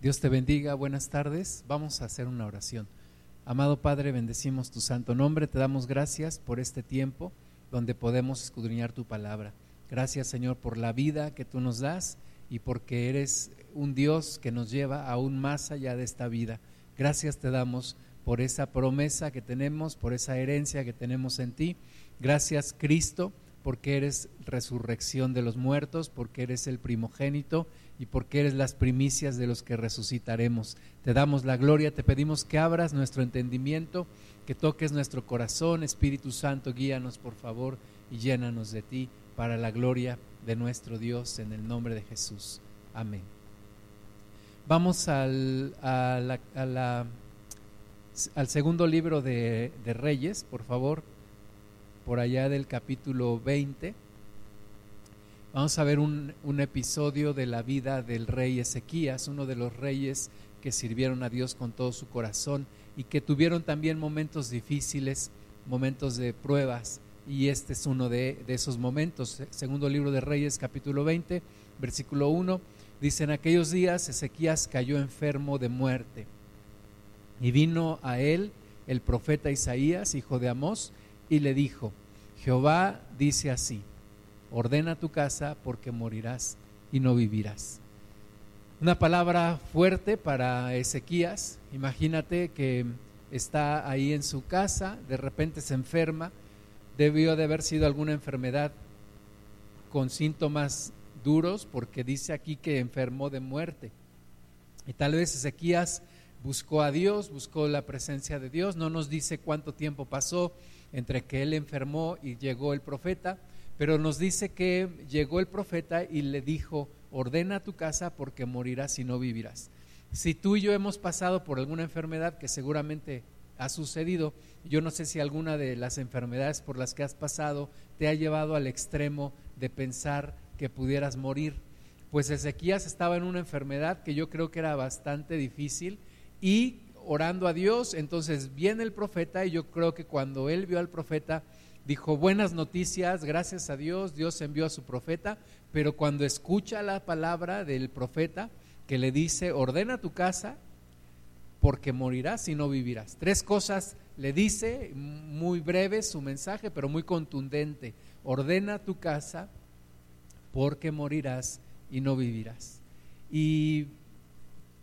Dios te bendiga, buenas tardes. Vamos a hacer una oración. Amado Padre, bendecimos tu santo nombre, te damos gracias por este tiempo donde podemos escudriñar tu palabra. Gracias Señor por la vida que tú nos das y porque eres un Dios que nos lleva aún más allá de esta vida. Gracias te damos por esa promesa que tenemos, por esa herencia que tenemos en ti. Gracias Cristo porque eres resurrección de los muertos, porque eres el primogénito y porque eres las primicias de los que resucitaremos. Te damos la gloria, te pedimos que abras nuestro entendimiento, que toques nuestro corazón, Espíritu Santo, guíanos por favor y llénanos de ti para la gloria de nuestro Dios en el nombre de Jesús. Amén. Vamos al, al segundo libro de, de Reyes, por favor, por allá del capítulo 20 Vamos a ver un, episodio de la vida del rey Ezequías, uno de los reyes que sirvieron a Dios con todo su corazón y que tuvieron también momentos difíciles, momentos de pruebas, y este es uno de, de esos momentos. Segundo libro de Reyes, capítulo 20, versículo 1, dice, en aquellos días Ezequías cayó enfermo de muerte, y vino a él el profeta Isaías, hijo de Amós, y le dijo, Jehová dice así, ordena tu casa porque morirás y no vivirás. Una palabra fuerte para Ezequías. Imagínate que está ahí en su casa, de repente se enferma, debió de haber sido alguna enfermedad con síntomas duros, porque dice aquí que enfermó de muerte. Y tal vez Ezequías buscó a Dios, buscó la presencia de Dios, no nos dice cuánto tiempo pasó entre que él enfermó y llegó el profeta, pero nos dice que llegó el profeta y le dijo, ordena tu casa porque morirás y no vivirás. Si tú y yo hemos pasado por alguna enfermedad que seguramente ha sucedido, yo no sé si alguna de las enfermedades por las que has pasado te ha llevado al extremo de pensar que pudieras morir. Pues Ezequías estaba en una enfermedad que yo creo que era bastante difícil y orando a Dios, entonces viene el profeta y yo creo que cuando él vio al profeta, dijo buenas noticias, gracias a Dios, Dios envió a su profeta, pero cuando escucha la palabra del profeta que le dice, ordena tu casa porque morirás y no vivirás. Tres cosas le dice, muy breve su mensaje, pero muy contundente. Ordena tu casa porque morirás y no vivirás. Y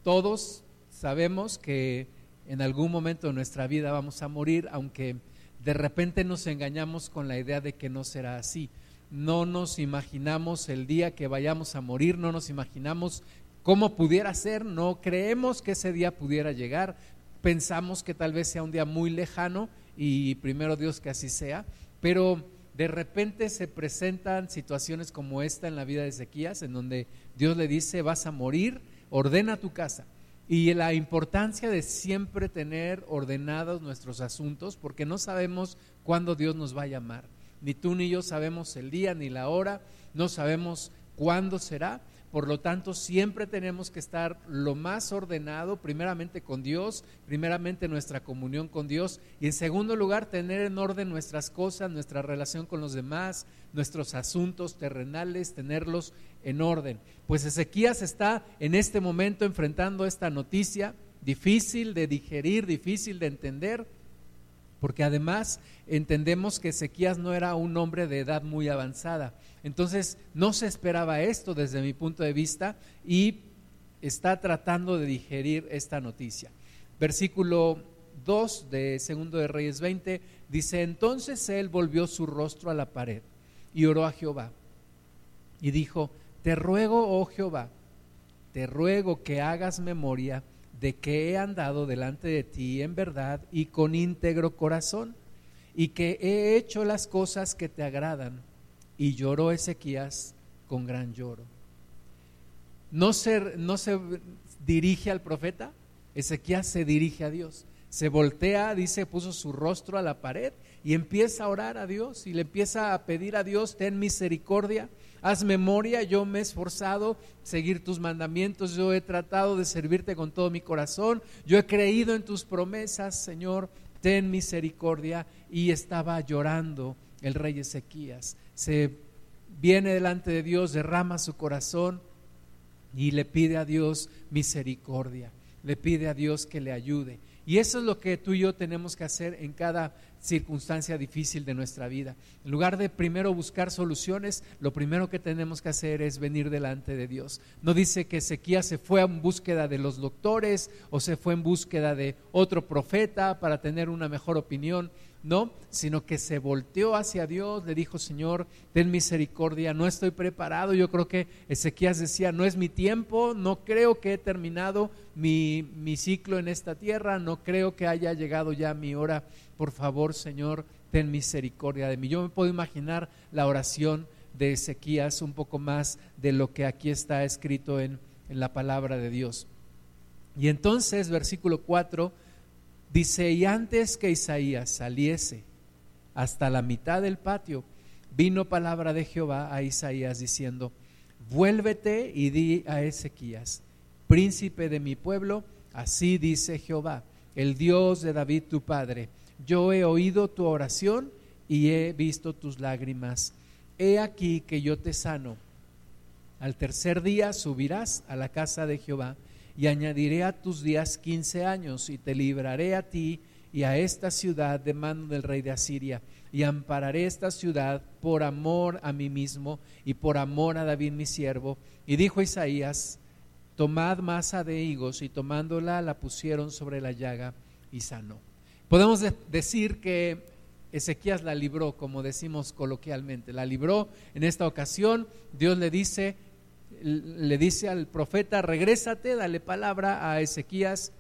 todos sabemos que en algún momento de nuestra vida vamos a morir, aunque de repente nos engañamos con la idea de que no será así. No nos imaginamos el día que vayamos a morir, no nos imaginamos cómo pudiera ser, no creemos que ese día pudiera llegar, pensamos que tal vez sea un día muy lejano y primero Dios que así sea, pero de repente se presentan situaciones como esta en la vida de Ezequías, en donde Dios le dice, vas a morir, ordena tu casa. Y la importancia de siempre tener ordenados nuestros asuntos, porque no sabemos cuándo Dios nos va a llamar. Ni tú ni yo sabemos el día ni la hora, no sabemos cuándo será. Por lo tanto, siempre tenemos que estar lo más ordenado, primeramente con Dios, primeramente nuestra comunión con Dios y en segundo lugar tener en orden nuestras cosas, nuestra relación con los demás, nuestros asuntos terrenales, tenerlos en orden. Pues Ezequías está en este momento enfrentando esta noticia difícil de digerir, difícil de entender, porque además entendemos que Ezequías no era un hombre de edad muy avanzada. Entonces no se esperaba esto desde mi punto de vista y está tratando de digerir esta noticia. Versículo 2 de Segundo de Reyes 20 dice, entonces él volvió su rostro a la pared y oró a Jehová y dijo, te ruego, oh Jehová, te ruego que hagas memoria de que he andado delante de ti en verdad y con íntegro corazón, y que he hecho las cosas que te agradan. Y lloró Ezequías con gran lloro. No se, no se dirige al profeta, Ezequías se dirige a Dios. Se voltea, dice, puso su rostro a la pared y empieza a orar a Dios y le empieza a pedir a Dios, ten misericordia haz memoria, yo me he esforzado seguir tus mandamientos, yo he tratado de servirte con todo mi corazón, yo he creído en tus promesas, Señor, ten misericordia. Y estaba llorando el rey Ezequías. Se viene delante de Dios, derrama su corazón, y le pide a Dios misericordia, le pide a Dios que le ayude. Y eso es lo que tú y yo tenemos que hacer en cada circunstancia difícil de nuestra vida. En lugar de primero buscar soluciones, lo primero que tenemos que hacer es venir delante de Dios. No dice que Ezequías se fue en búsqueda de los doctores o se fue en búsqueda de otro profeta para tener una mejor opinión no, sino que se volteó hacia Dios, le dijo, Señor, ten misericordia, no estoy preparado. Yo creo que Ezequías decía, no es mi tiempo, no creo que he terminado mi, mi ciclo en esta tierra, no creo que haya llegado ya mi hora. Por favor, Señor, ten misericordia de mí. Yo me puedo imaginar la oración de Ezequías un poco más de lo que aquí está escrito en, en la palabra de Dios. Y entonces, versículo 4 Dice, y antes que Isaías saliese hasta la mitad del patio, vino palabra de Jehová a Isaías diciendo, vuélvete y di a Ezequías, príncipe de mi pueblo, así dice Jehová, el Dios de David tu padre, yo he oído tu oración y he visto tus lágrimas. He aquí que yo te sano. Al tercer día subirás a la casa de Jehová y añadiré a tus días quince años y te libraré a ti y a esta ciudad de mano del rey de Asiria y ampararé esta ciudad por amor a mí mismo y por amor a David mi siervo. Y dijo Isaías, tomad masa de higos y tomándola la pusieron sobre la llaga y sanó. Podemos decir que Ezequías la libró, como decimos coloquialmente, la libró en esta ocasión. Dios le dice, le dice al profeta, regrésate, dale palabra a Ezequías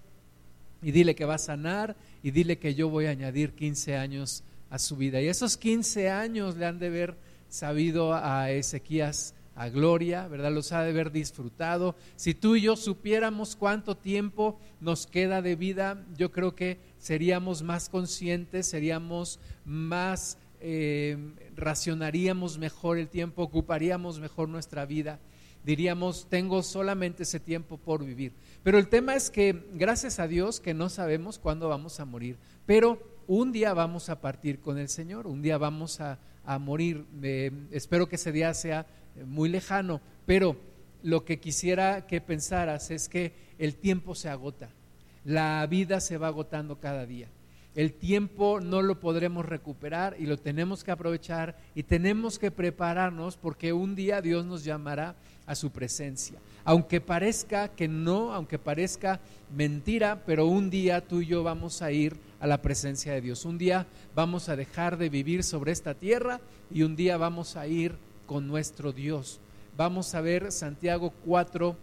y dile que va a sanar y dile que yo voy a añadir 15 años a su vida. Y esos 15 años le han de haber sabido a Ezequías a gloria, ¿verdad? Los ha de haber disfrutado. Si tú y yo supiéramos cuánto tiempo nos queda de vida, yo creo que seríamos más conscientes, seríamos más, eh, racionaríamos mejor el tiempo, ocuparíamos mejor nuestra vida diríamos, tengo solamente ese tiempo por vivir. Pero el tema es que, gracias a Dios, que no sabemos cuándo vamos a morir, pero un día vamos a partir con el Señor, un día vamos a, morir. espero que ese día sea eh, muy lejano, pero lo que quisiera que pensaras es que el tiempo se agota, la vida se va agotando cada día. El tiempo no lo podremos recuperar y lo tenemos que aprovechar y tenemos que prepararnos porque un día Dios nos llamará a su presencia. Aunque parezca que no, aunque parezca mentira, pero un día tú y yo vamos a ir a la presencia de Dios. Un día vamos a dejar de vivir sobre esta tierra y un día vamos a ir con nuestro Dios. Vamos a ver Santiago 4,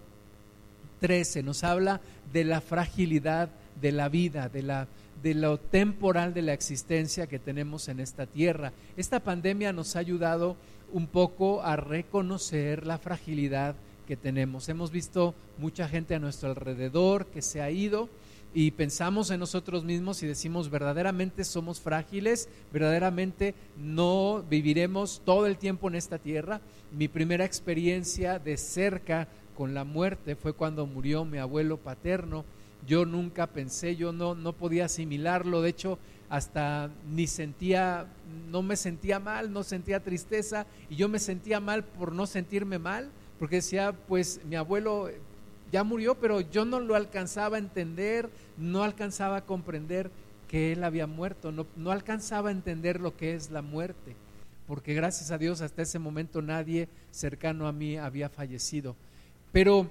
13. Nos habla de la fragilidad de la vida, de la de lo temporal de la existencia que tenemos en esta tierra. Esta pandemia nos ha ayudado un poco a reconocer la fragilidad que tenemos. Hemos visto mucha gente a nuestro alrededor que se ha ido y pensamos en nosotros mismos y decimos verdaderamente somos frágiles, verdaderamente no viviremos todo el tiempo en esta tierra. Mi primera experiencia de cerca con la muerte fue cuando murió mi abuelo paterno. Yo nunca pensé, yo no, no podía asimilarlo, de hecho hasta ni sentía, no me sentía mal, no sentía tristeza y yo me sentía mal por no sentirme mal, porque decía, pues mi abuelo ya murió, pero yo no lo alcanzaba a entender, no alcanzaba a comprender que él había muerto, no, no alcanzaba a entender lo que es la muerte, porque gracias a Dios hasta ese momento nadie cercano a mí había fallecido. Pero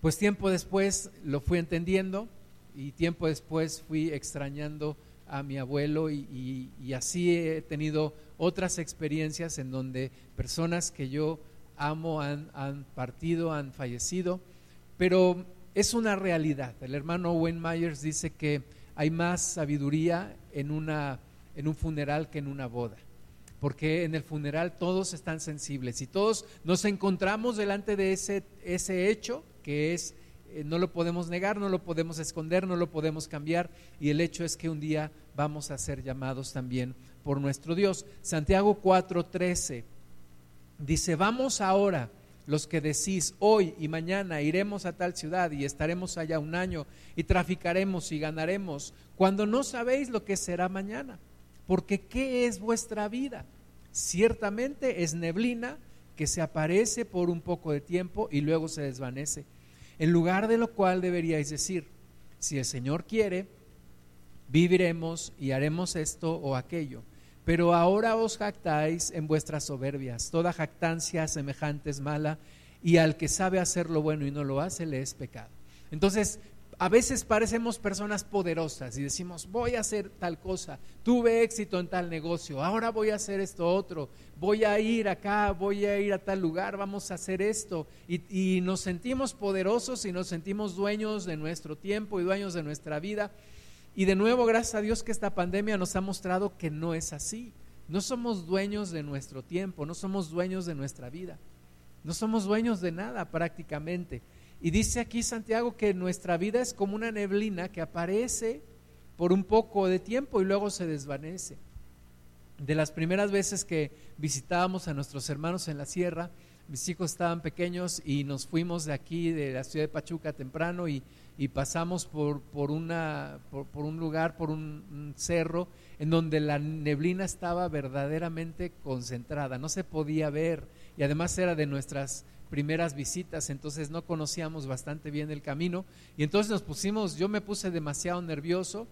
pues tiempo después lo fui entendiendo y tiempo después fui extrañando a mi abuelo y, así he tenido otras experiencias en donde personas que yo amo han, han, partido, han fallecido, pero es una realidad. El hermano Wayne Myers dice que hay más sabiduría en, una, en un funeral que en una boda, porque en el funeral todos están sensibles y todos nos encontramos delante de ese, ese hecho que es no lo podemos negar, no lo podemos esconder, no lo podemos cambiar y el hecho es que un día vamos a ser llamados también por nuestro Dios. Santiago 4:13 dice, vamos ahora los que decís hoy y mañana iremos a tal ciudad y estaremos allá un año y traficaremos y ganaremos, cuando no sabéis lo que será mañana, porque ¿qué es vuestra vida? Ciertamente es neblina que se aparece por un poco de tiempo y luego se desvanece. En lugar de lo cual deberíais decir, si el Señor quiere, viviremos y haremos esto o aquello. Pero ahora os jactáis en vuestras soberbias. Toda jactancia semejante es mala y al que sabe hacer lo bueno y no lo hace le es pecado. Entonces, a veces parecemos personas poderosas y decimos, voy a hacer tal cosa, tuve éxito en tal negocio, ahora voy a hacer esto otro, voy a ir acá, voy a ir a tal lugar, vamos a hacer esto. Y, nos sentimos poderosos y nos sentimos dueños de nuestro tiempo y dueños de nuestra vida. Y de nuevo, gracias a Dios que esta pandemia nos ha mostrado que no es así. No somos dueños de nuestro tiempo, no somos dueños de nuestra vida, no somos dueños de nada prácticamente. Y dice aquí Santiago que nuestra vida es como una neblina que aparece por un poco de tiempo y luego se desvanece. De las primeras veces que visitábamos a nuestros hermanos en la sierra, mis hijos estaban pequeños y nos fuimos de aquí, de la ciudad de Pachuca temprano y, pasamos por, por, una, por, un lugar, por un, cerro, en donde la neblina estaba verdaderamente concentrada, no se podía ver y además era de nuestras primeras visitas, entonces no conocíamos bastante bien el camino y entonces nos pusimos, yo me puse demasiado nervioso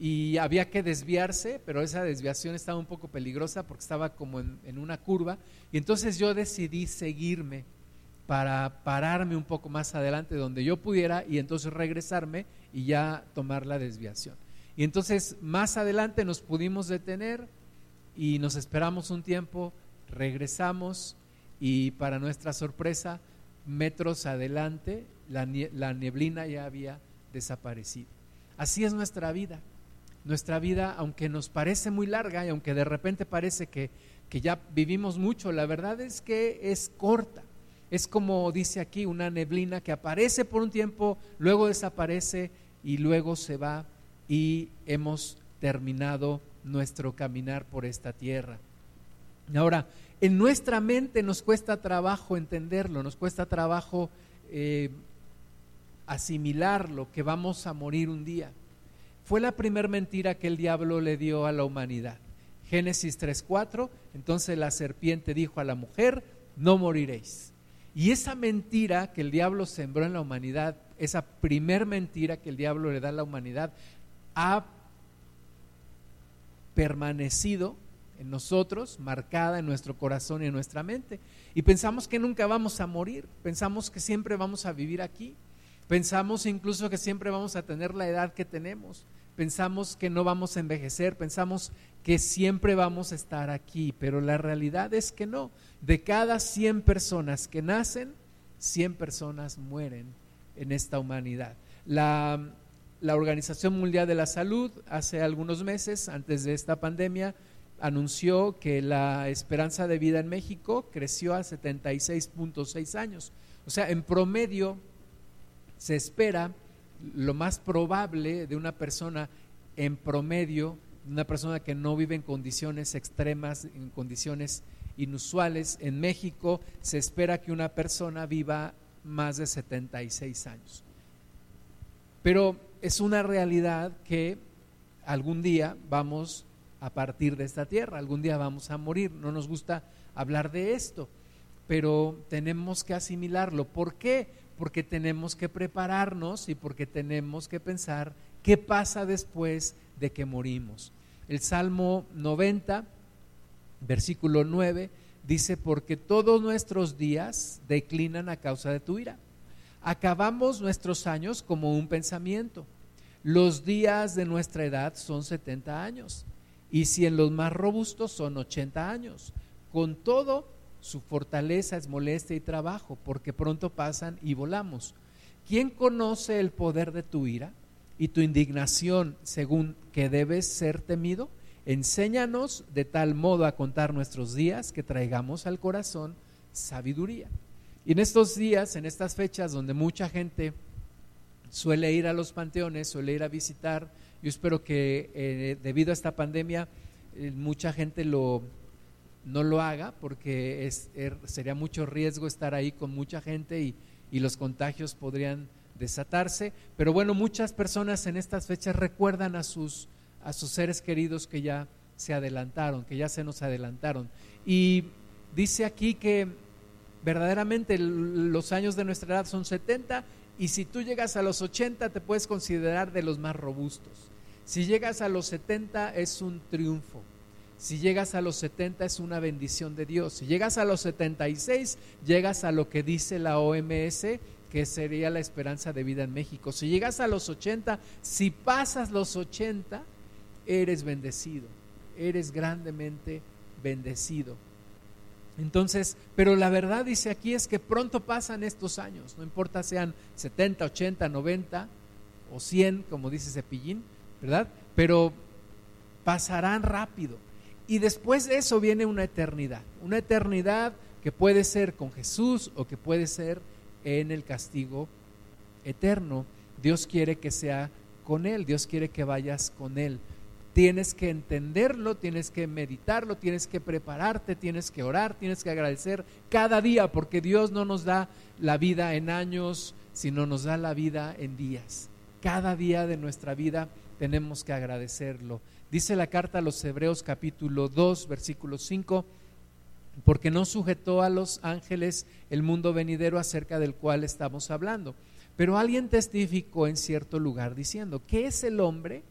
y había que desviarse, pero esa desviación estaba un poco peligrosa porque estaba como en, una curva y entonces yo decidí seguirme para pararme un poco más adelante donde yo pudiera y entonces regresarme y ya tomar la desviación. Y entonces más adelante nos pudimos detener y nos esperamos un tiempo, regresamos y para nuestra sorpresa, metros adelante, la, neblina ya había desaparecido. Así es nuestra vida. Nuestra vida, aunque nos parece muy larga y aunque de repente parece que, que ya vivimos mucho, la verdad es que es corta. Es como dice aquí, una neblina que aparece por un tiempo, luego desaparece y luego se va y hemos terminado nuestro caminar por esta tierra. Ahora, en nuestra mente nos cuesta trabajo entenderlo, nos cuesta trabajo eh, asimilarlo, que vamos a morir un día. Fue la primera mentira que el diablo le dio a la humanidad. Génesis 3.4, entonces la serpiente dijo a la mujer, no moriréis. Y esa mentira que el diablo sembró en la humanidad, esa primer mentira que el diablo le da a la humanidad, ha permanecido en nosotros, marcada en nuestro corazón y en nuestra mente. Y pensamos que nunca vamos a morir, pensamos que siempre vamos a vivir aquí, pensamos incluso que siempre vamos a tener la edad que tenemos, pensamos que no vamos a envejecer, pensamos que siempre vamos a estar aquí, pero la realidad es que no. De cada 100 personas que nacen, 100 personas mueren en esta humanidad. La, la Organización Mundial de la Salud hace algunos meses, antes de esta pandemia, anunció que la esperanza de vida en México creció a 76.6 años. O sea, en promedio se espera lo más probable de una persona en promedio, una persona que no vive en condiciones extremas, en condiciones inusuales, en México se espera que una persona viva más de 76 años. Pero es una realidad que algún día vamos a partir de esta tierra. Algún día vamos a morir. No nos gusta hablar de esto, pero tenemos que asimilarlo. ¿Por qué? Porque tenemos que prepararnos y porque tenemos que pensar qué pasa después de que morimos. El Salmo 90, versículo 9, dice, porque todos nuestros días declinan a causa de tu ira. Acabamos nuestros años como un pensamiento. Los días de nuestra edad son 70 años y si en los más robustos son 80 años. Con todo, su fortaleza es molestia y trabajo, porque pronto pasan y volamos. ¿Quién conoce el poder de tu ira y tu indignación según que debes ser temido? Enséñanos de tal modo a contar nuestros días que traigamos al corazón sabiduría. Y en estos días, en estas fechas donde mucha gente suele ir a los panteones, suele ir a visitar yo espero que eh, debido a esta pandemia eh, mucha gente lo, no lo haga porque es, er, sería mucho riesgo estar ahí con mucha gente y, y los contagios podrían desatarse. Pero bueno, muchas personas en estas fechas recuerdan a sus, a sus seres queridos que ya se adelantaron, que ya se nos adelantaron. Y dice aquí que verdaderamente los años de nuestra edad son 70 y si tú llegas a los 80 te puedes considerar de los más robustos. Si llegas a los 70 es un triunfo. Si llegas a los 70 es una bendición de Dios. Si llegas a los 76, llegas a lo que dice la OMS, que sería la esperanza de vida en México. Si llegas a los 80, si pasas los 80, eres bendecido, eres grandemente bendecido. Entonces, pero la verdad dice aquí es que pronto pasan estos años, no importa sean 70, 80, 90 o 100, como dice Cepillín, Pero pasarán rápido. Y después de eso viene una eternidad, una eternidad que puede ser con Jesús o que puede ser en el castigo eterno. Dios quiere que sea con Él, Dios quiere que vayas con Él. Tienes que entenderlo, tienes que meditarlo, tienes que prepararte, tienes que orar, tienes que agradecer cada día, porque Dios no nos da la vida en años, sino nos da la vida en días. Cada día de nuestra vida tenemos que agradecerlo. Dice la carta a los Hebreos capítulo 2, versículo 5, porque no sujetó a los ángeles el mundo venidero acerca del cual estamos hablando. Pero alguien testificó en cierto lugar diciendo, ¿qué es el hombre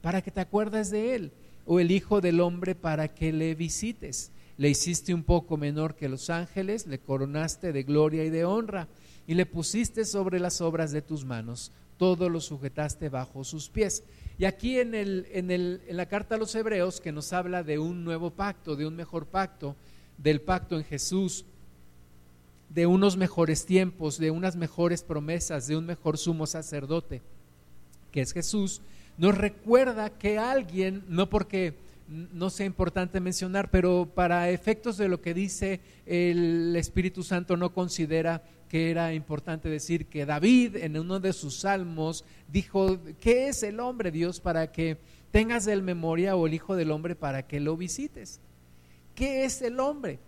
para que te acuerdes de él? ¿O el Hijo del Hombre para que le visites? Le hiciste un poco menor que los ángeles, le coronaste de gloria y de honra, y le pusiste sobre las obras de tus manos, todo lo sujetaste bajo sus pies. Y aquí en, el, en, el, en la carta a los hebreos que nos habla de un nuevo pacto, de un mejor pacto, del pacto en Jesús, de unos mejores tiempos, de unas mejores promesas, de un mejor sumo sacerdote, que es Jesús, nos recuerda que alguien, no porque no sea importante mencionar, pero para efectos de lo que dice el Espíritu Santo no considera que era importante decir que David en uno de sus salmos dijo, ¿qué es el hombre Dios para que tengas el memoria o el Hijo del Hombre para que lo visites? ¿Qué es el hombre?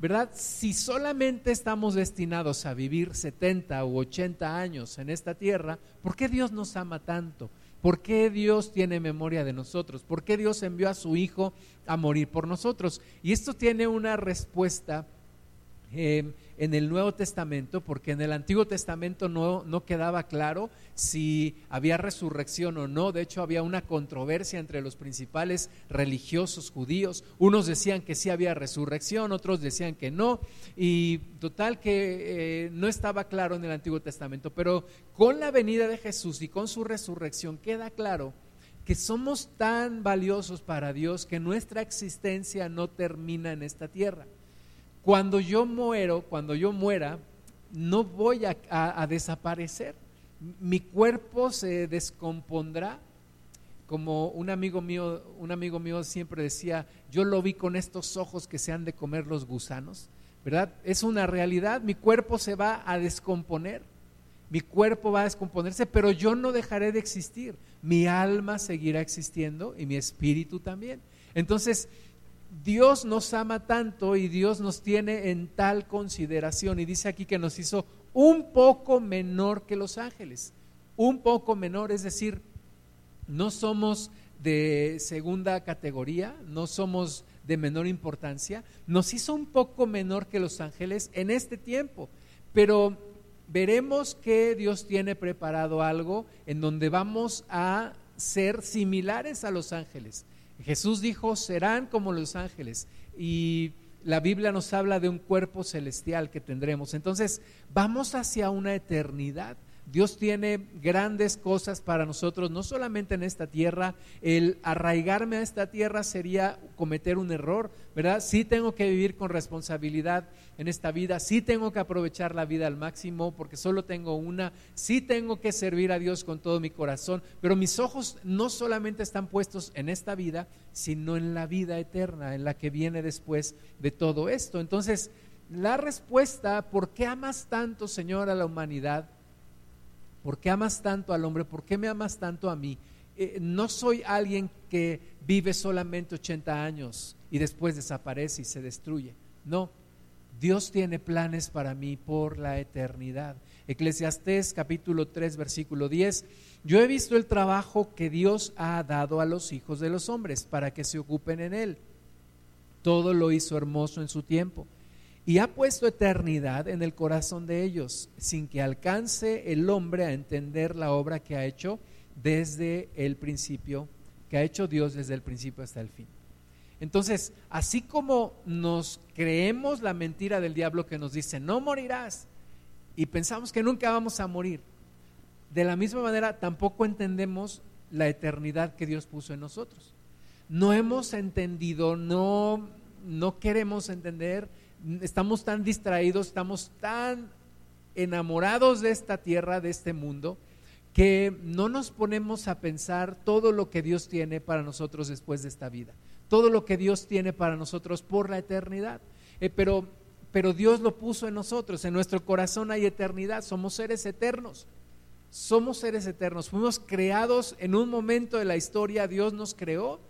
¿Verdad? Si solamente estamos destinados a vivir 70 u 80 años en esta tierra, ¿por qué Dios nos ama tanto? ¿Por qué Dios tiene memoria de nosotros? ¿Por qué Dios envió a su Hijo a morir por nosotros? Y esto tiene una respuesta eh, en el Nuevo Testamento, porque en el Antiguo Testamento no, quedaba claro si había resurrección o no. De hecho, había una controversia entre los principales religiosos judíos. Unos decían que sí había resurrección, otros decían que no. Y total que eh, no estaba claro en el Antiguo Testamento. Pero con la venida de Jesús y con su resurrección queda claro que somos tan valiosos para Dios que nuestra existencia no termina en esta tierra cuando yo muero, cuando yo muera, no voy a, desaparecer. Mi cuerpo se descompondrá. Como un amigo mío, un amigo mío siempre decía, yo lo vi con estos ojos que se han de comer los gusanos, ¿verdad? Es una realidad, mi cuerpo se va a descomponer, mi cuerpo va a descomponerse, pero yo no dejaré de existir, mi alma seguirá existiendo y mi espíritu también. Entonces, Dios nos ama tanto y Dios nos tiene en tal consideración. Y dice aquí que nos hizo un poco menor que los ángeles. Un poco menor, es decir, no somos de segunda categoría, no somos de menor importancia. Nos hizo un poco menor que los ángeles en este tiempo. Pero veremos que Dios tiene preparado algo en donde vamos a ser similares a los ángeles Jesús dijo, serán como los ángeles. Y la Biblia nos habla de un cuerpo celestial que tendremos. Entonces, vamos hacia una eternidad. Dios tiene grandes cosas para nosotros, no solamente en esta tierra. El arraigarme a esta tierra sería cometer un error, ¿verdad? Sí tengo que vivir con responsabilidad en esta vida, sí tengo que aprovechar la vida al máximo porque solo tengo una, sí tengo que servir a Dios con todo mi corazón, pero mis ojos no solamente están puestos en esta vida, sino en la vida eterna, en la que viene después de todo esto. Entonces, la respuesta, ¿por qué amas tanto, Señor, a la humanidad? ¿Por qué amas tanto al hombre? ¿Por qué me amas tanto a mí? Eh, no soy alguien que vive solamente 80 años y después desaparece y se destruye. No, Dios tiene planes para mí por la eternidad. Eclesiastés capítulo 3 versículo 10. Yo he visto el trabajo que Dios ha dado a los hijos de los hombres para que se ocupen en él. Todo lo hizo hermoso en su tiempo. Y ha puesto eternidad en el corazón de ellos, sin que alcance el hombre a entender la obra que ha hecho desde el principio, que ha hecho Dios desde el principio hasta el fin. Entonces, así como nos creemos la mentira del diablo que nos dice, no morirás, y pensamos que nunca vamos a morir, de la misma manera tampoco entendemos la eternidad que Dios puso en nosotros. No hemos entendido, no, no queremos entender estamos tan distraídos, estamos tan enamorados de esta tierra, de este mundo, que no nos ponemos a pensar todo lo que Dios tiene para nosotros después de esta vida, todo lo que Dios tiene para nosotros por la eternidad. Eh, pero, pero Dios lo puso en nosotros, en nuestro corazón hay eternidad, somos seres eternos, somos seres eternos, fuimos creados en un momento de la historia, Dios nos creó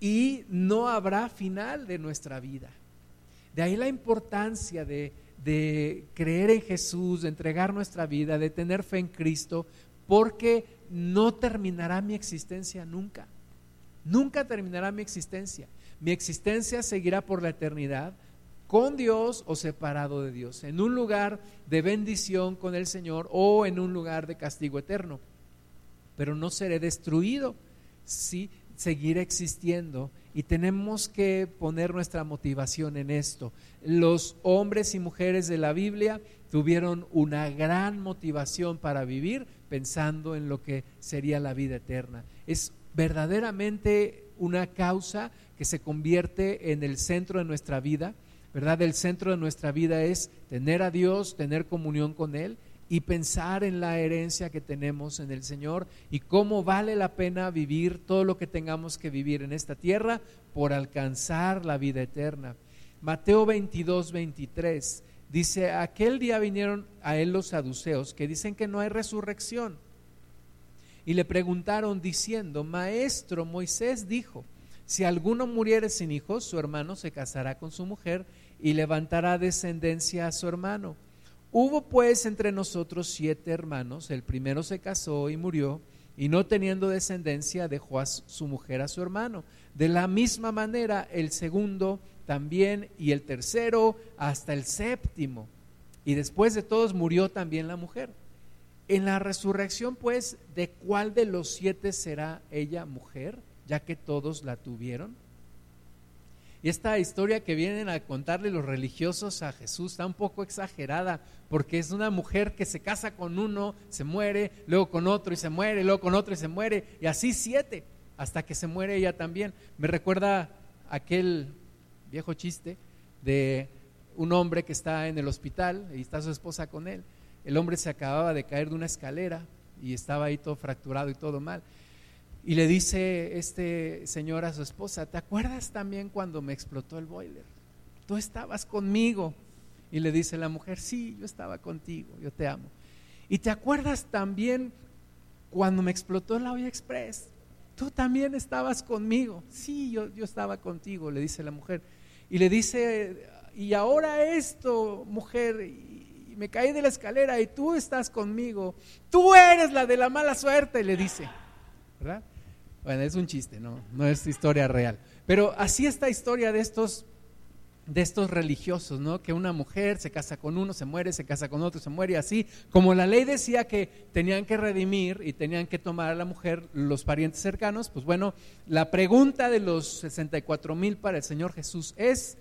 y no habrá final de nuestra vida. De ahí la importancia de, creer en Jesús, de entregar nuestra vida, de tener fe en Cristo, porque no terminará mi existencia nunca. Nunca terminará mi existencia. Mi existencia seguirá por la eternidad con Dios o separado de Dios, en un lugar de bendición con el Señor o en un lugar de castigo eterno. Pero no seré destruido, sí, seguiré existiendo y tenemos que poner nuestra motivación en esto. Los hombres y mujeres de la Biblia tuvieron una gran motivación para vivir pensando en lo que sería la vida eterna. Es verdaderamente una causa que se convierte en el centro de nuestra vida, ¿verdad? El centro de nuestra vida es tener a Dios, tener comunión con Él y pensar en la herencia que tenemos en el Señor y cómo vale la pena vivir todo lo que tengamos que vivir en esta tierra por alcanzar la vida eterna. Mateo 22, 23 dice, aquel día vinieron a él los saduceos que dicen que no hay resurrección. Y le preguntaron diciendo, Maestro, Moisés dijo, si alguno muriere sin hijos, su hermano se casará con su mujer y levantará descendencia a su hermano. Hubo pues entre nosotros siete hermanos, el primero se casó y murió, y no teniendo descendencia dejó a su mujer a su hermano. De la misma manera el segundo también y el tercero hasta el séptimo. Y después de todos murió también la mujer. En la resurrección pues, ¿de cuál de los siete será ella mujer, ya que todos la tuvieron? Y esta historia que vienen a contarle los religiosos a Jesús está un poco exagerada, porque es una mujer que se casa con uno, se muere, luego con otro y se muere, luego con otro y se muere, y así siete, hasta que se muere ella también. Me recuerda aquel viejo chiste de un hombre que está en el hospital y está su esposa con él. El hombre se acababa de caer de una escalera y estaba ahí todo fracturado y todo mal. Y le dice este señor a su esposa, ¿te acuerdas también cuando me explotó el boiler? Tú estabas conmigo. Y le dice la mujer, sí, yo estaba contigo, yo te amo. ¿Y te acuerdas también cuando me explotó la olla express? Tú también estabas conmigo. Sí, yo, yo estaba contigo, le dice la mujer. Y le dice, y ahora esto, mujer, y me caí de la escalera y tú estás conmigo. Tú eres la de la mala suerte, le dice. ¿Verdad? Bueno, es un chiste, no, no es historia real. Pero así esta historia de estos, de estos religiosos, ¿no? Que una mujer se casa con uno, se muere, se casa con otro, se muere, y así. Como la ley decía que tenían que redimir y tenían que tomar a la mujer los parientes cercanos, pues bueno, la pregunta de los 64 mil para el Señor Jesús es,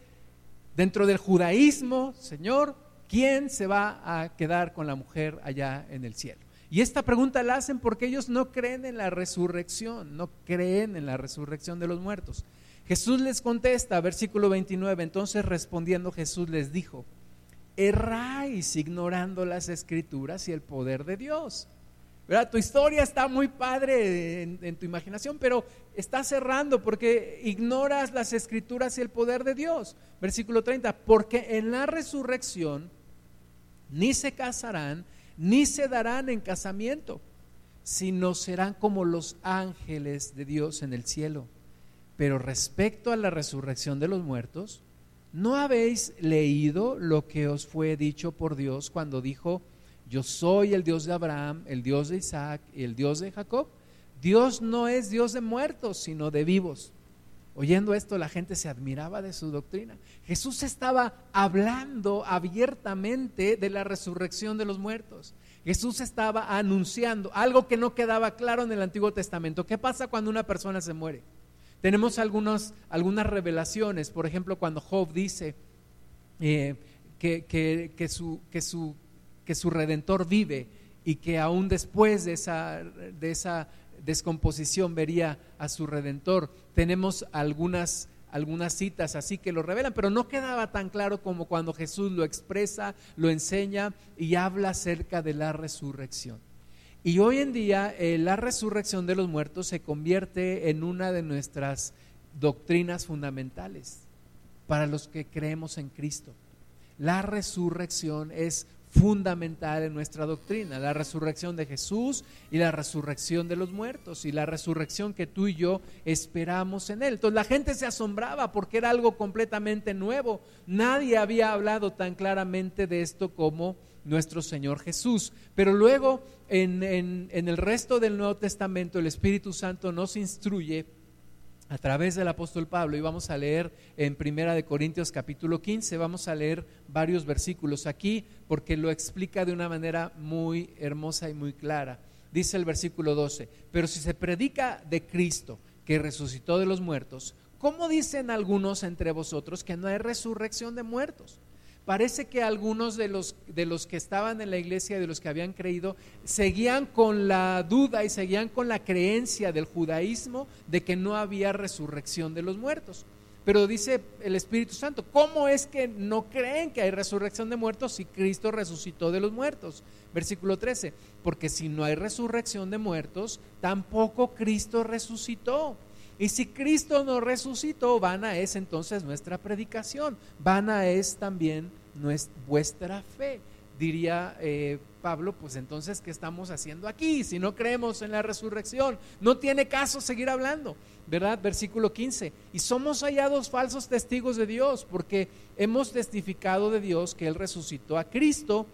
dentro del judaísmo, Señor, ¿quién se va a quedar con la mujer allá en el cielo? Y esta pregunta la hacen porque ellos no creen en la resurrección, no creen en la resurrección de los muertos. Jesús les contesta, versículo 29, entonces respondiendo Jesús les dijo, erráis ignorando las escrituras y el poder de Dios. ¿Verdad? Tu historia está muy padre en, en, tu imaginación, pero está cerrando porque ignoras las escrituras y el poder de Dios. Versículo 30, porque en la resurrección ni se casarán, ni se darán en casamiento, sino serán como los ángeles de Dios en el cielo. Pero respecto a la resurrección de los muertos, ¿no habéis leído lo que os fue dicho por Dios cuando dijo, yo soy el Dios de Abraham, el Dios de Isaac y el Dios de Jacob? Dios no es Dios de muertos, sino de vivos. Oyendo esto, la gente se admiraba de su doctrina. Jesús estaba hablando abiertamente de la resurrección de los muertos. Jesús estaba anunciando algo que no quedaba claro en el Antiguo Testamento. ¿Qué pasa cuando una persona se muere? Tenemos algunas revelaciones, por ejemplo, cuando Job dice eh, que, su, que, su, que su redentor vive y que aún después de esa, de esa descomposición vería a su redentor. Tenemos algunas algunas citas así que lo revelan, pero no quedaba tan claro como cuando Jesús lo expresa, lo enseña y habla acerca de la resurrección. Y hoy en día eh, la resurrección de los muertos se convierte en una de nuestras doctrinas fundamentales para los que creemos en Cristo. La resurrección es fundamental en nuestra doctrina, la resurrección de Jesús y la resurrección de los muertos y la resurrección que tú y yo esperamos en Él. Entonces la gente se asombraba porque era algo completamente nuevo. Nadie había hablado tan claramente de esto como nuestro Señor Jesús. Pero luego en, en el resto del Nuevo Testamento el Espíritu Santo nos instruye a través del apóstol Pablo y vamos a leer en Primera de Corintios capítulo 15, vamos a leer varios versículos aquí porque lo explica de una manera muy hermosa y muy clara. Dice el versículo 12, pero si se predica de Cristo que resucitó de los muertos, ¿cómo dicen algunos entre vosotros que no hay resurrección de muertos? Parece que algunos de los, de los que estaban en la iglesia, de los que habían creído, seguían con la duda y seguían con la creencia del judaísmo de que no había resurrección de los muertos. Pero dice el Espíritu Santo, ¿cómo es que no creen que hay resurrección de muertos si Cristo resucitó de los muertos? Versículo 13, porque si no hay resurrección de muertos, tampoco Cristo resucitó. Y si Cristo no resucitó, vana es entonces nuestra predicación, vana es también vuestra fe. Diría eh, Pablo, pues entonces, ¿qué estamos haciendo aquí? Si no creemos en la resurrección, no tiene caso seguir hablando, ¿verdad? Versículo 15. Y somos hallados falsos testigos de Dios, porque hemos testificado de Dios que Él resucitó a Cristo,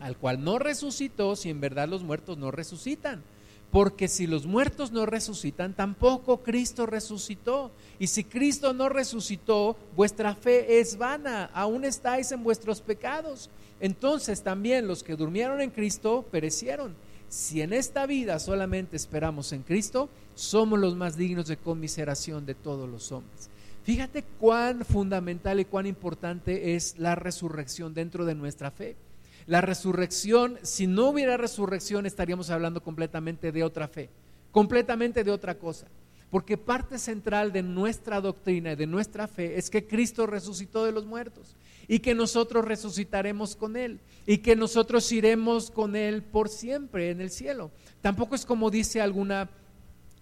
al cual no resucitó si en verdad los muertos no resucitan. Porque si los muertos no resucitan, tampoco Cristo resucitó. Y si Cristo no resucitó, vuestra fe es vana, aún estáis en vuestros pecados. Entonces también los que durmieron en Cristo perecieron. Si en esta vida solamente esperamos en Cristo, somos los más dignos de conmiseración de todos los hombres. Fíjate cuán fundamental y cuán importante es la resurrección dentro de nuestra fe. La resurrección, si no hubiera resurrección, estaríamos hablando completamente de otra fe, completamente de otra cosa. Porque parte central de nuestra doctrina y de nuestra fe es que Cristo resucitó de los muertos y que nosotros resucitaremos con Él y que nosotros iremos con Él por siempre en el cielo. Tampoco es como dice alguna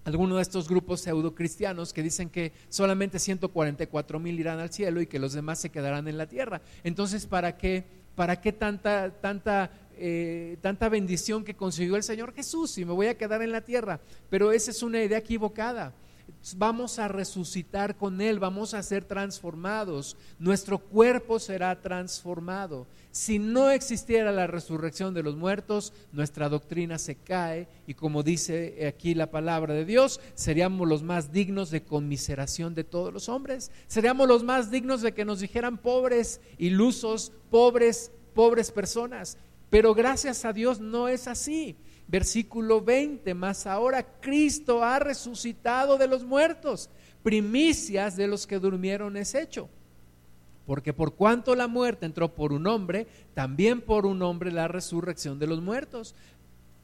alguno de estos grupos pseudo cristianos que dicen que solamente 144 mil irán al cielo y que los demás se quedarán en la tierra. Entonces, ¿para qué ¿para qué tanta, tanta, eh, tanta bendición que consiguió el Señor Jesús si me voy a quedar en la tierra? Pero esa es una idea equivocada. Vamos a resucitar con Él, vamos a ser transformados, nuestro cuerpo será transformado. Si no existiera la resurrección de los muertos, nuestra doctrina se cae y como dice aquí la palabra de Dios, seríamos los más dignos de conmiseración de todos los hombres. Seríamos los más dignos de que nos dijeran pobres, ilusos, pobres, pobres personas. Pero gracias a Dios no es así. Versículo 20, más ahora Cristo ha resucitado de los muertos, primicias de los que durmieron es hecho. Porque por cuanto la muerte entró por un hombre, también por un hombre la resurrección de los muertos.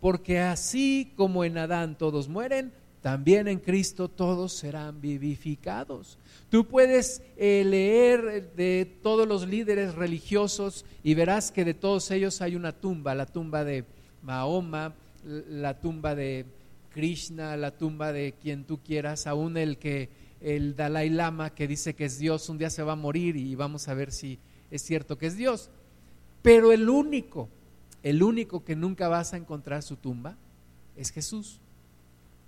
Porque así como en Adán todos mueren, también en Cristo todos serán vivificados. Tú puedes eh, leer de todos los líderes religiosos y verás que de todos ellos hay una tumba, la tumba de Mahoma, la tumba de Krishna, la tumba de quien tú quieras, aún el que el Dalai Lama que dice que es Dios, un día se va a morir y vamos a ver si es cierto que es Dios. Pero el único, el único que nunca vas a encontrar su tumba es Jesús,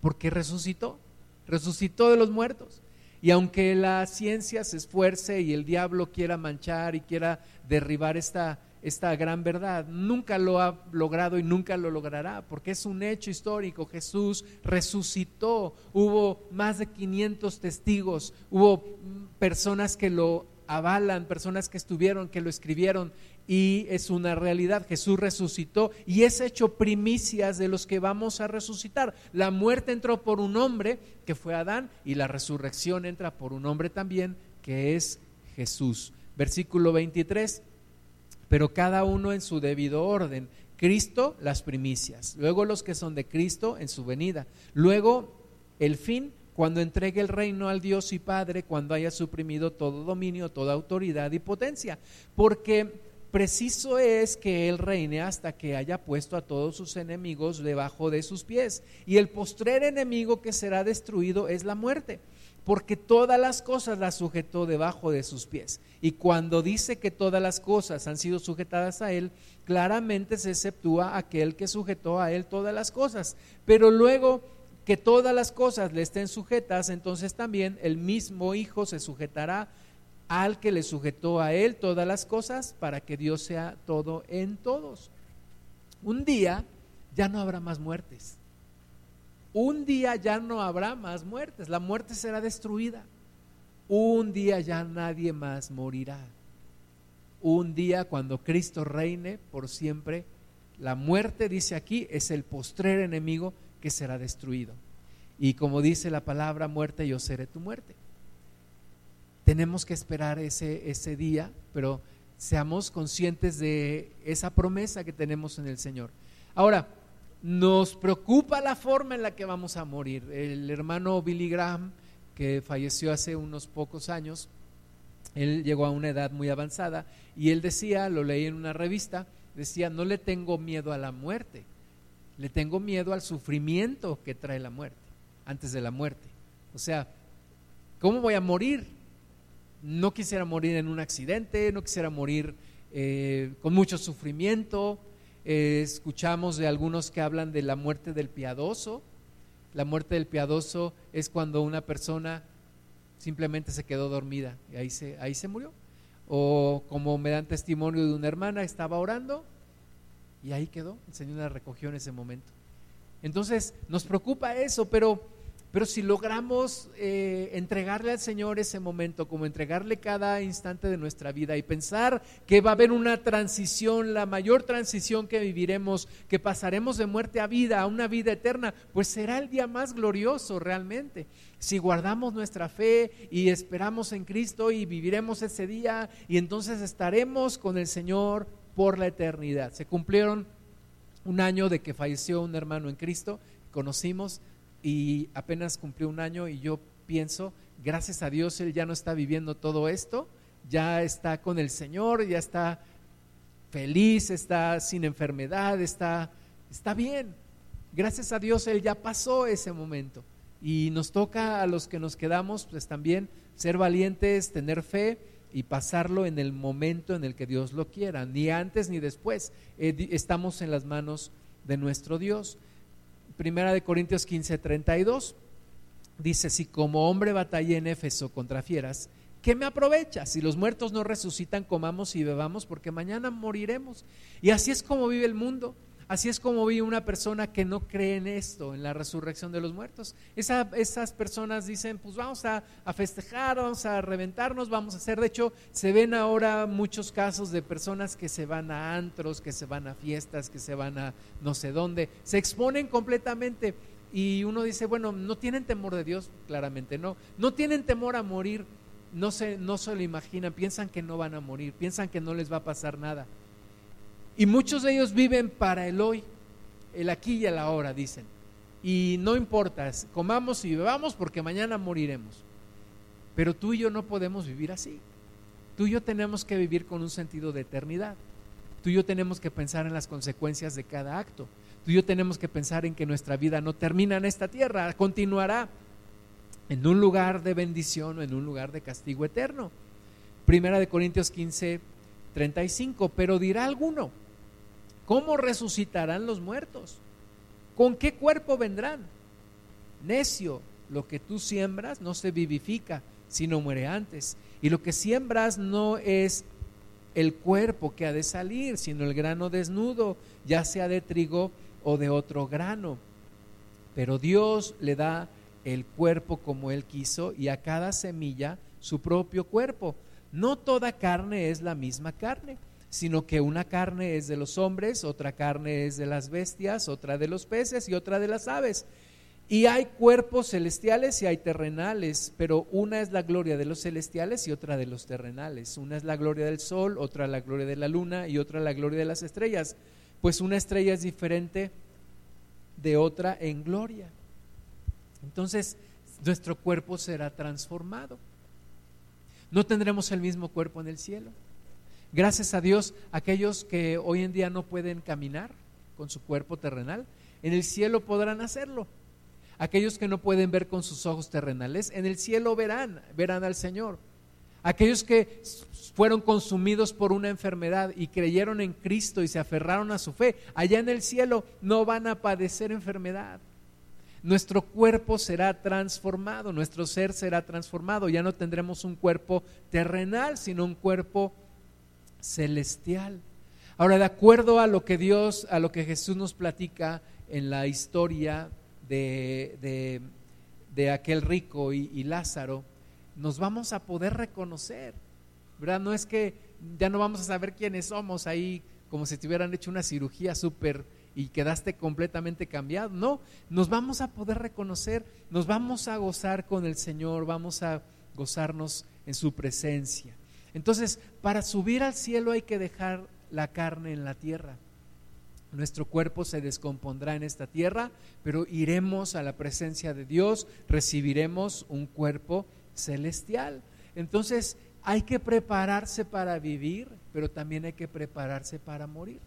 porque resucitó, resucitó de los muertos. Y aunque la ciencia se esfuerce y el diablo quiera manchar y quiera derribar esta, esta gran verdad. Nunca lo ha logrado y nunca lo logrará, porque es un hecho histórico. Jesús resucitó, hubo más de 500 testigos, hubo personas que lo avalan, personas que estuvieron, que lo escribieron, y es una realidad. Jesús resucitó y es hecho primicias de los que vamos a resucitar. La muerte entró por un hombre, que fue Adán, y la resurrección entra por un hombre también, que es Jesús. Versículo 23 pero cada uno en su debido orden. Cristo, las primicias, luego los que son de Cristo en su venida, luego el fin, cuando entregue el reino al Dios y Padre, cuando haya suprimido todo dominio, toda autoridad y potencia, porque preciso es que Él reine hasta que haya puesto a todos sus enemigos debajo de sus pies, y el postrer enemigo que será destruido es la muerte porque todas las cosas las sujetó debajo de sus pies. Y cuando dice que todas las cosas han sido sujetadas a Él, claramente se exceptúa aquel que sujetó a Él todas las cosas. Pero luego que todas las cosas le estén sujetas, entonces también el mismo Hijo se sujetará al que le sujetó a Él todas las cosas para que Dios sea todo en todos. Un día ya no habrá más muertes un día ya no habrá más muertes, la muerte será destruida. Un día ya nadie más morirá. Un día cuando Cristo reine por siempre, la muerte, dice aquí, es el postrer enemigo que será destruido. Y como dice la palabra muerte, yo seré tu muerte. Tenemos que esperar ese, ese día, pero seamos conscientes de esa promesa que tenemos en el Señor. Ahora, nos preocupa la forma en la que vamos a morir. El hermano Billy Graham, que falleció hace unos pocos años, él llegó a una edad muy avanzada y él decía, lo leí en una revista, decía, no le tengo miedo a la muerte, le tengo miedo al sufrimiento que trae la muerte, antes de la muerte. O sea, ¿cómo voy a morir? No quisiera morir en un accidente, no quisiera morir eh, con mucho sufrimiento, eh, escuchamos de algunos que hablan de la muerte del piadoso. La muerte del piadoso es cuando una persona simplemente se quedó dormida y ahí se, ahí se murió. O como me dan testimonio de una hermana, estaba orando y ahí quedó. El Señor recogió en ese momento. Entonces nos preocupa eso, pero pero si logramos eh, entregarle al Señor ese momento, como entregarle cada instante de nuestra vida y pensar que va a haber una transición, la mayor transición que viviremos, que pasaremos de muerte a vida, a una vida eterna, pues será el día más glorioso realmente. Si guardamos nuestra fe y esperamos en Cristo y viviremos ese día y entonces estaremos con el Señor por la eternidad. Se cumplieron un año de que falleció un hermano en Cristo, conocimos y apenas cumplió un año y yo pienso, gracias a Dios, él ya no está viviendo todo esto, ya está con el Señor, ya está feliz, está sin enfermedad, está, está bien. Gracias a Dios, él ya pasó ese momento. Y nos toca a los que nos quedamos, pues también ser valientes, tener fe y pasarlo en el momento en el que Dios lo quiera, ni antes ni después. Eh, estamos en las manos de nuestro Dios. Primera de Corintios 15, 32, dice, si como hombre batallé en Éfeso contra fieras, ¿qué me aprovecha? Si los muertos no resucitan, comamos y bebamos, porque mañana moriremos. Y así es como vive el mundo. Así es como vive una persona que no cree en esto, en la resurrección de los muertos. esas personas dicen, pues vamos a, a, festejar, vamos a reventarnos, vamos a hacer. De hecho, se ven ahora muchos casos de personas que se van a antros, que se van a fiestas, que se van a no sé dónde, se exponen completamente. Y uno dice, bueno, no tienen temor de Dios, claramente no. No tienen temor a morir, no se, no se lo imaginan, piensan que no van a morir, piensan que no les va a pasar nada. Y muchos de ellos viven para el hoy, el aquí y el ahora, dicen. Y no importa, comamos y bebamos porque mañana moriremos. Pero tú y yo no podemos vivir así. Tú y yo tenemos que vivir con un sentido de eternidad. Tú y yo tenemos que pensar en las consecuencias de cada acto. Tú y yo tenemos que pensar en que nuestra vida no termina en esta tierra, continuará en un lugar de bendición o en un lugar de castigo eterno. Primera de Corintios 15, 35. Pero dirá alguno, ¿Cómo resucitarán los muertos? ¿Con qué cuerpo vendrán? Necio, lo que tú siembras no se vivifica, sino muere antes. Y lo que siembras no es el cuerpo que ha de salir, sino el grano desnudo, ya sea de trigo o de otro grano. Pero Dios le da el cuerpo como Él quiso y a cada semilla su propio cuerpo. No toda carne es la misma carne, sino que una carne es de los hombres, otra carne es de las bestias, otra de los peces y otra de las aves. Y hay cuerpos celestiales y hay terrenales, pero una es la gloria de los celestiales y otra de los terrenales. Una es la gloria del sol, otra la gloria de la luna y otra la gloria de las estrellas. Pues una estrella es diferente de otra en gloria. Entonces, nuestro cuerpo será transformado. No tendremos el mismo cuerpo en el cielo. Gracias a Dios, aquellos que hoy en día no pueden caminar con su cuerpo terrenal, en el cielo podrán hacerlo. Aquellos que no pueden ver con sus ojos terrenales, en el cielo verán, verán al Señor. Aquellos que fueron consumidos por una enfermedad y creyeron en Cristo y se aferraron a su fe, allá en el cielo no van a padecer enfermedad. Nuestro cuerpo será transformado, nuestro ser será transformado. Ya no tendremos un cuerpo terrenal, sino un cuerpo celestial. Ahora, de acuerdo a lo que Dios, a lo que Jesús nos platica en la historia de, de, aquel rico y, y Lázaro, nos vamos a poder reconocer, ¿verdad? No es que ya no vamos a saber quiénes somos ahí como si te hubieran hecho una cirugía súper y quedaste completamente cambiado. No, nos vamos a poder reconocer, nos vamos a gozar con el Señor, vamos a gozarnos en su presencia. Entonces, para subir al cielo hay que dejar la carne en la tierra. Nuestro cuerpo se descompondrá en esta tierra, pero iremos a la presencia de Dios, recibiremos un cuerpo celestial. Entonces, hay que prepararse para vivir, pero también hay que prepararse para morir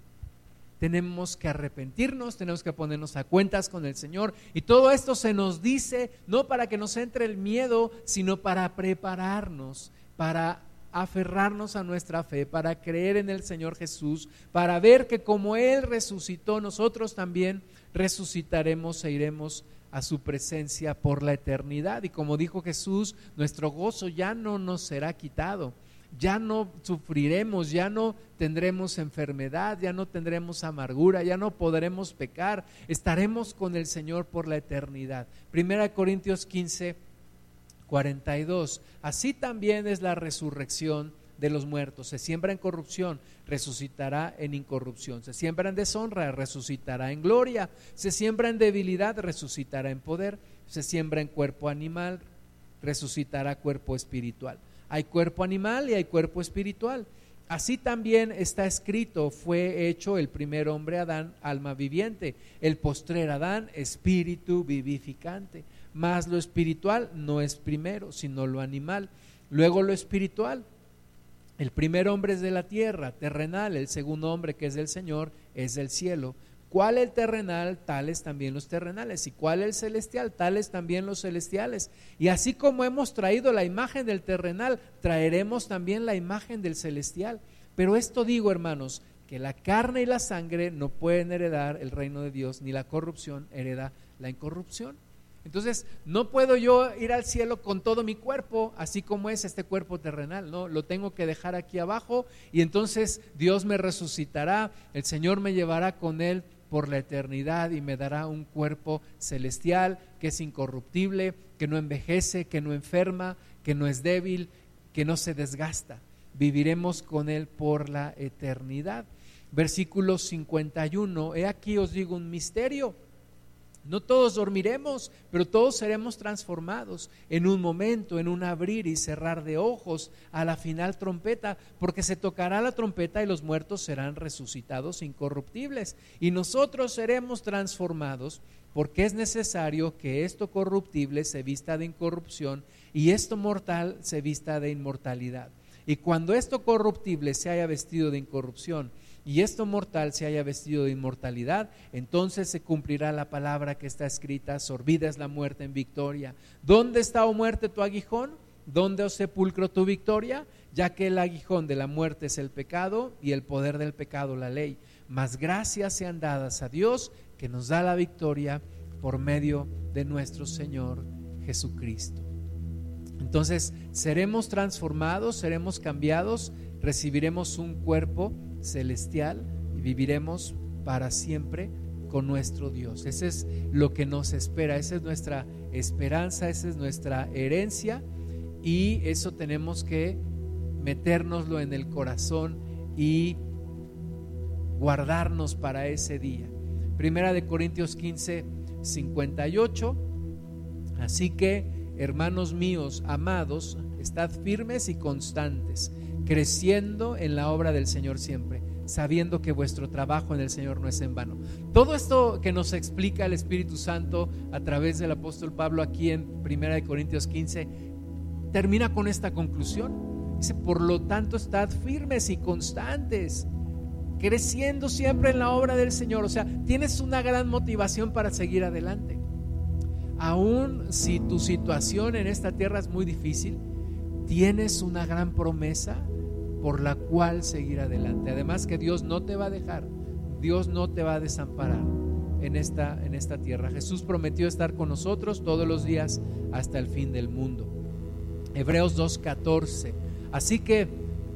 tenemos que arrepentirnos, tenemos que ponernos a cuentas con el Señor. Y todo esto se nos dice no para que nos entre el miedo, sino para prepararnos, para aferrarnos a nuestra fe, para creer en el Señor Jesús, para ver que como Él resucitó, nosotros también resucitaremos e iremos a su presencia por la eternidad. Y como dijo Jesús, nuestro gozo ya no nos será quitado ya no sufriremos, ya no tendremos enfermedad, ya no tendremos amargura, ya no podremos pecar, estaremos con el Señor por la eternidad. Primera Corintios 15, 42. Así también es la resurrección de los muertos. Se siembra en corrupción, resucitará en incorrupción. Se siembra en deshonra, resucitará en gloria. Se siembra en debilidad, resucitará en poder. Se siembra en cuerpo animal, resucitará cuerpo espiritual. Hay cuerpo animal y hay cuerpo espiritual. Así también está escrito, fue hecho el primer hombre Adán, alma viviente, el postrer Adán, espíritu vivificante. Mas lo espiritual no es primero, sino lo animal. Luego lo espiritual. El primer hombre es de la tierra, terrenal, el segundo hombre que es del Señor es del cielo. ¿Cuál el terrenal? Tales también los terrenales. ¿Y cuál el celestial? Tales también los celestiales. Y así como hemos traído la imagen del terrenal, traeremos también la imagen del celestial. Pero esto digo, hermanos, que la carne y la sangre no pueden heredar el reino de Dios, ni la corrupción hereda la incorrupción. Entonces, no puedo yo ir al cielo con todo mi cuerpo, así como es este cuerpo terrenal, no, lo tengo que dejar aquí abajo y entonces Dios me resucitará, el Señor me llevará con él por la eternidad y me dará un cuerpo celestial que es incorruptible, que no envejece, que no enferma, que no es débil, que no se desgasta. Viviremos con Él por la eternidad. Versículo 51, he aquí os digo un misterio no todos dormiremos, pero todos seremos transformados en un momento, en un abrir y cerrar de ojos a la final trompeta, porque se tocará la trompeta y los muertos serán resucitados incorruptibles y nosotros seremos transformados porque es necesario que esto corruptible se vista de incorrupción y esto mortal se vista de inmortalidad. Y cuando esto corruptible se haya vestido de incorrupción, y esto mortal se haya vestido de inmortalidad, entonces se cumplirá la palabra que está escrita, sorbida es la muerte en victoria. ¿Dónde está, oh muerte, tu aguijón? ¿Dónde, oh sepulcro, tu victoria? Ya que el aguijón de la muerte es el pecado y el poder del pecado la ley. Mas gracias sean dadas a Dios que nos da la victoria por medio de nuestro Señor Jesucristo. Entonces seremos transformados, seremos cambiados recibiremos un cuerpo celestial y viviremos para siempre con nuestro Dios. Ese es lo que nos espera, esa es nuestra esperanza, esa es nuestra herencia y eso tenemos que metérnoslo en el corazón y guardarnos para ese día. Primera de Corintios 15, 58. Así que, hermanos míos, amados, estad firmes y constantes, creciendo en la obra del Señor siempre, sabiendo que vuestro trabajo en el Señor no es en vano. Todo esto que nos explica el Espíritu Santo a través del apóstol Pablo aquí en Primera de Corintios 15 termina con esta conclusión. Dice, por lo tanto, estad firmes y constantes, creciendo siempre en la obra del Señor. O sea, tienes una gran motivación para seguir adelante. Aún si tu situación en esta tierra es muy difícil, tienes una gran promesa por la cual seguir adelante. Además que Dios no te va a dejar, Dios no te va a desamparar en esta, en esta tierra. Jesús prometió estar con nosotros todos los días hasta el fin del mundo. Hebreos 2.14. Así que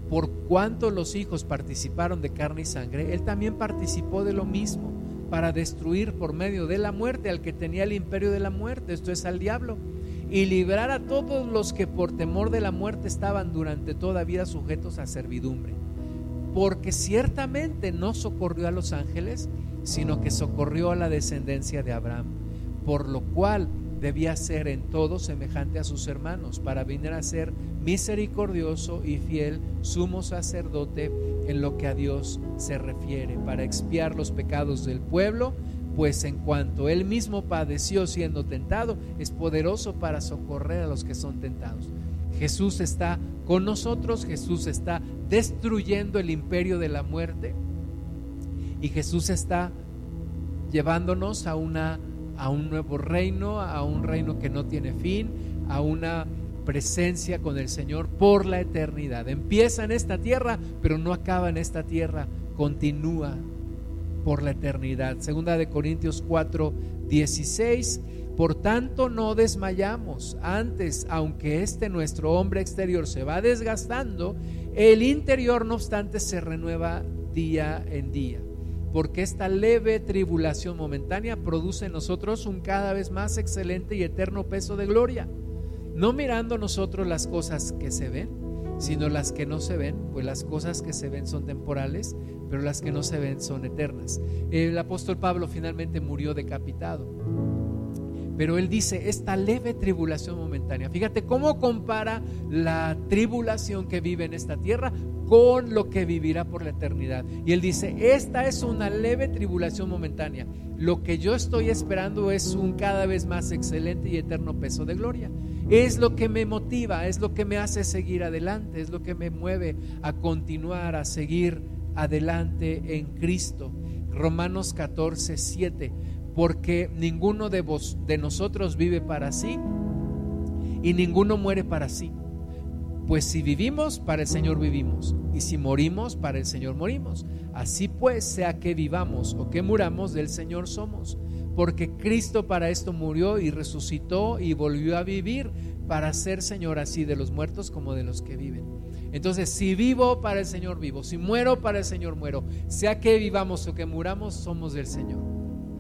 por cuanto los hijos participaron de carne y sangre, Él también participó de lo mismo para destruir por medio de la muerte al que tenía el imperio de la muerte, esto es al diablo, y librar a todos los que por temor de la muerte estaban durante toda vida sujetos a servidumbre. Porque ciertamente no socorrió a los ángeles, sino que socorrió a la descendencia de Abraham, por lo cual debía ser en todo semejante a sus hermanos, para venir a ser misericordioso y fiel sumo sacerdote en lo que a Dios se refiere, para expiar los pecados del pueblo, pues en cuanto él mismo padeció siendo tentado, es poderoso para socorrer a los que son tentados. Jesús está con nosotros, Jesús está destruyendo el imperio de la muerte y Jesús está llevándonos a una a un nuevo reino, a un reino que no tiene fin, a una presencia con el Señor por la eternidad. Empieza en esta tierra, pero no acaba en esta tierra, continúa por la eternidad. Segunda de Corintios 4, 16. Por tanto, no desmayamos. Antes, aunque este nuestro hombre exterior se va desgastando, el interior, no obstante, se renueva día en día porque esta leve tribulación momentánea produce en nosotros un cada vez más excelente y eterno peso de gloria, no mirando nosotros las cosas que se ven, sino las que no se ven, pues las cosas que se ven son temporales, pero las que no se ven son eternas. El apóstol Pablo finalmente murió decapitado. Pero él dice, esta leve tribulación momentánea, fíjate cómo compara la tribulación que vive en esta tierra con lo que vivirá por la eternidad. Y él dice, esta es una leve tribulación momentánea. Lo que yo estoy esperando es un cada vez más excelente y eterno peso de gloria. Es lo que me motiva, es lo que me hace seguir adelante, es lo que me mueve a continuar, a seguir adelante en Cristo. Romanos 14, 7. Porque ninguno de, vos, de nosotros vive para sí y ninguno muere para sí pues si vivimos, para el Señor vivimos, y si morimos, para el Señor morimos. Así pues, sea que vivamos o que muramos, del Señor somos. Porque Cristo para esto murió y resucitó y volvió a vivir para ser Señor así de los muertos como de los que viven. Entonces, si vivo, para el Señor vivo. Si muero, para el Señor muero. Sea que vivamos o que muramos, somos del Señor.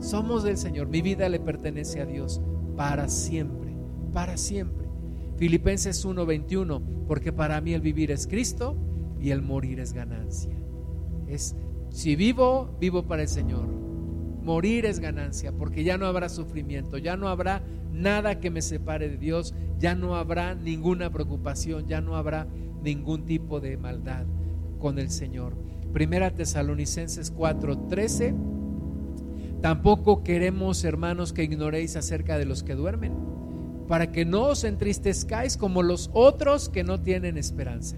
Somos del Señor. Mi vida le pertenece a Dios para siempre, para siempre. Filipenses 1:21, porque para mí el vivir es Cristo y el morir es ganancia. Es si vivo, vivo para el Señor. Morir es ganancia, porque ya no habrá sufrimiento, ya no habrá nada que me separe de Dios, ya no habrá ninguna preocupación, ya no habrá ningún tipo de maldad con el Señor. Primera Tesalonicenses 4:13. Tampoco queremos, hermanos, que ignoréis acerca de los que duermen para que no os entristezcáis como los otros que no tienen esperanza.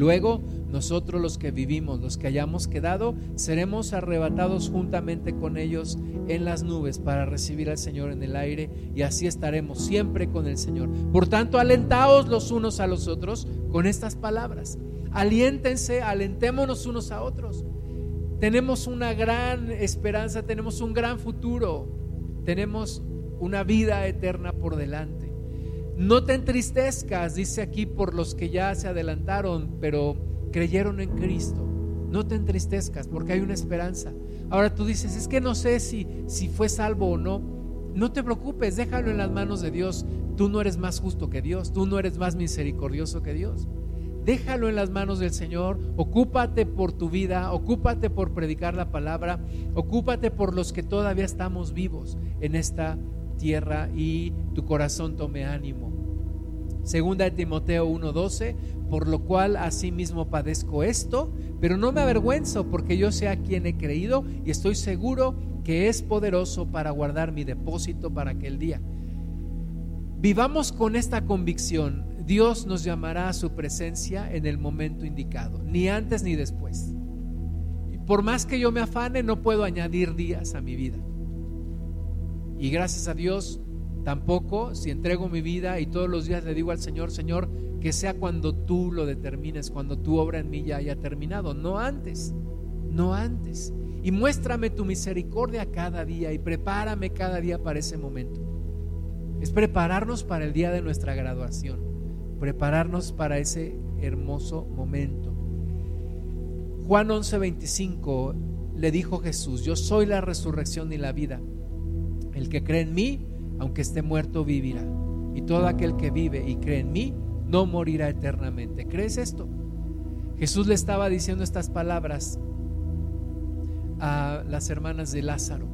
Luego nosotros los que vivimos, los que hayamos quedado, seremos arrebatados juntamente con ellos en las nubes para recibir al Señor en el aire y así estaremos siempre con el Señor. Por tanto, alentaos los unos a los otros con estas palabras. Aliéntense, alentémonos unos a otros. Tenemos una gran esperanza, tenemos un gran futuro, tenemos una vida eterna por delante. No te entristezcas, dice aquí, por los que ya se adelantaron, pero creyeron en Cristo. No te entristezcas porque hay una esperanza. Ahora tú dices, es que no sé si, si fue salvo o no. No te preocupes, déjalo en las manos de Dios. Tú no eres más justo que Dios, tú no eres más misericordioso que Dios. Déjalo en las manos del Señor, ocúpate por tu vida, ocúpate por predicar la palabra, ocúpate por los que todavía estamos vivos en esta tierra y tu corazón tome ánimo. Segunda de Timoteo 1:12, por lo cual asimismo padezco esto, pero no me avergüenzo porque yo sé a quien he creído y estoy seguro que es poderoso para guardar mi depósito para aquel día. Vivamos con esta convicción, Dios nos llamará a su presencia en el momento indicado, ni antes ni después. Por más que yo me afane, no puedo añadir días a mi vida. Y gracias a Dios, Tampoco si entrego mi vida y todos los días le digo al Señor, Señor, que sea cuando tú lo determines, cuando tu obra en mí ya haya terminado, no antes, no antes. Y muéstrame tu misericordia cada día y prepárame cada día para ese momento. Es prepararnos para el día de nuestra graduación, prepararnos para ese hermoso momento. Juan 11:25 le dijo Jesús, yo soy la resurrección y la vida. El que cree en mí, aunque esté muerto, vivirá. Y todo aquel que vive y cree en mí, no morirá eternamente. ¿Crees esto? Jesús le estaba diciendo estas palabras a las hermanas de Lázaro.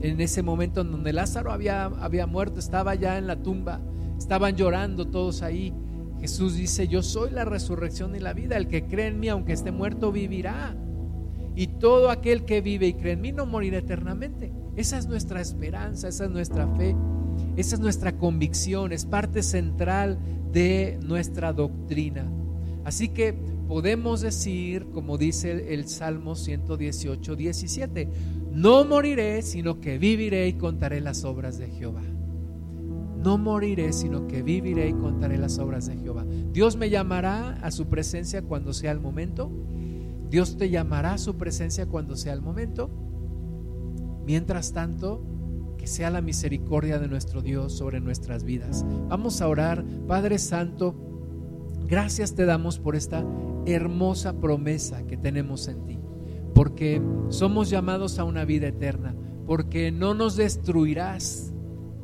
En ese momento en donde Lázaro había, había muerto, estaba ya en la tumba, estaban llorando todos ahí. Jesús dice, yo soy la resurrección y la vida, el que cree en mí, aunque esté muerto, vivirá. Y todo aquel que vive y cree en mí no morirá eternamente. Esa es nuestra esperanza, esa es nuestra fe, esa es nuestra convicción, es parte central de nuestra doctrina. Así que podemos decir, como dice el Salmo 118, 17, no moriré, sino que viviré y contaré las obras de Jehová. No moriré, sino que viviré y contaré las obras de Jehová. Dios me llamará a su presencia cuando sea el momento. Dios te llamará a su presencia cuando sea el momento. Mientras tanto, que sea la misericordia de nuestro Dios sobre nuestras vidas. Vamos a orar, Padre Santo, gracias te damos por esta hermosa promesa que tenemos en ti, porque somos llamados a una vida eterna, porque no nos destruirás,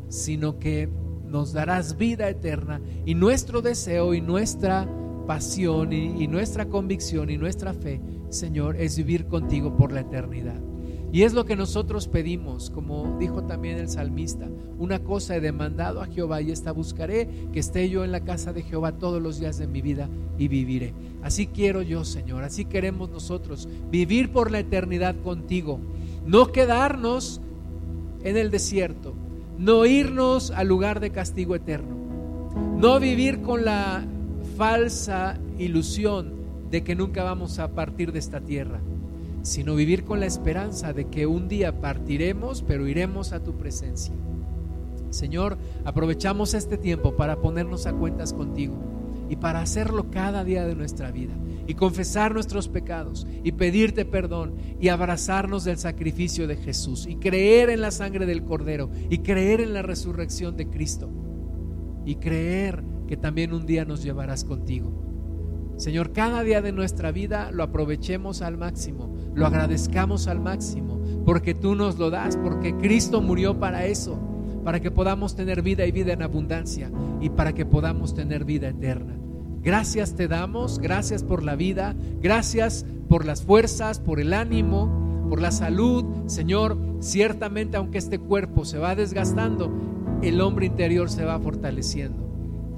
sino que nos darás vida eterna y nuestro deseo y nuestra pasión y, y nuestra convicción y nuestra fe, Señor, es vivir contigo por la eternidad. Y es lo que nosotros pedimos, como dijo también el salmista, una cosa he demandado a Jehová y esta buscaré, que esté yo en la casa de Jehová todos los días de mi vida y viviré. Así quiero yo, Señor, así queremos nosotros, vivir por la eternidad contigo, no quedarnos en el desierto, no irnos al lugar de castigo eterno, no vivir con la falsa ilusión de que nunca vamos a partir de esta tierra sino vivir con la esperanza de que un día partiremos, pero iremos a tu presencia. Señor, aprovechamos este tiempo para ponernos a cuentas contigo y para hacerlo cada día de nuestra vida y confesar nuestros pecados y pedirte perdón y abrazarnos del sacrificio de Jesús y creer en la sangre del Cordero y creer en la resurrección de Cristo y creer que también un día nos llevarás contigo. Señor, cada día de nuestra vida lo aprovechemos al máximo lo agradezcamos al máximo, porque tú nos lo das, porque Cristo murió para eso, para que podamos tener vida y vida en abundancia y para que podamos tener vida eterna. Gracias te damos, gracias por la vida, gracias por las fuerzas, por el ánimo, por la salud. Señor, ciertamente aunque este cuerpo se va desgastando, el hombre interior se va fortaleciendo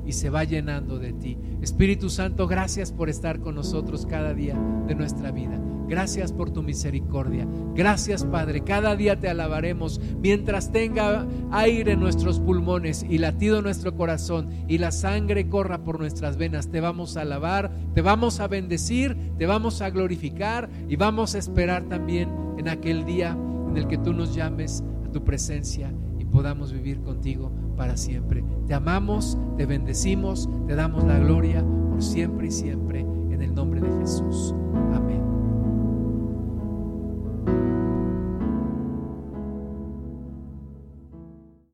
y se va llenando de ti. Espíritu Santo, gracias por estar con nosotros cada día de nuestra vida. Gracias por tu misericordia. Gracias, Padre. Cada día te alabaremos mientras tenga aire en nuestros pulmones y latido nuestro corazón y la sangre corra por nuestras venas. Te vamos a alabar, te vamos a bendecir, te vamos a glorificar y vamos a esperar también en aquel día en el que tú nos llames a tu presencia podamos vivir contigo para siempre. Te amamos, te bendecimos, te damos la gloria por siempre y siempre en el nombre de Jesús. Amén.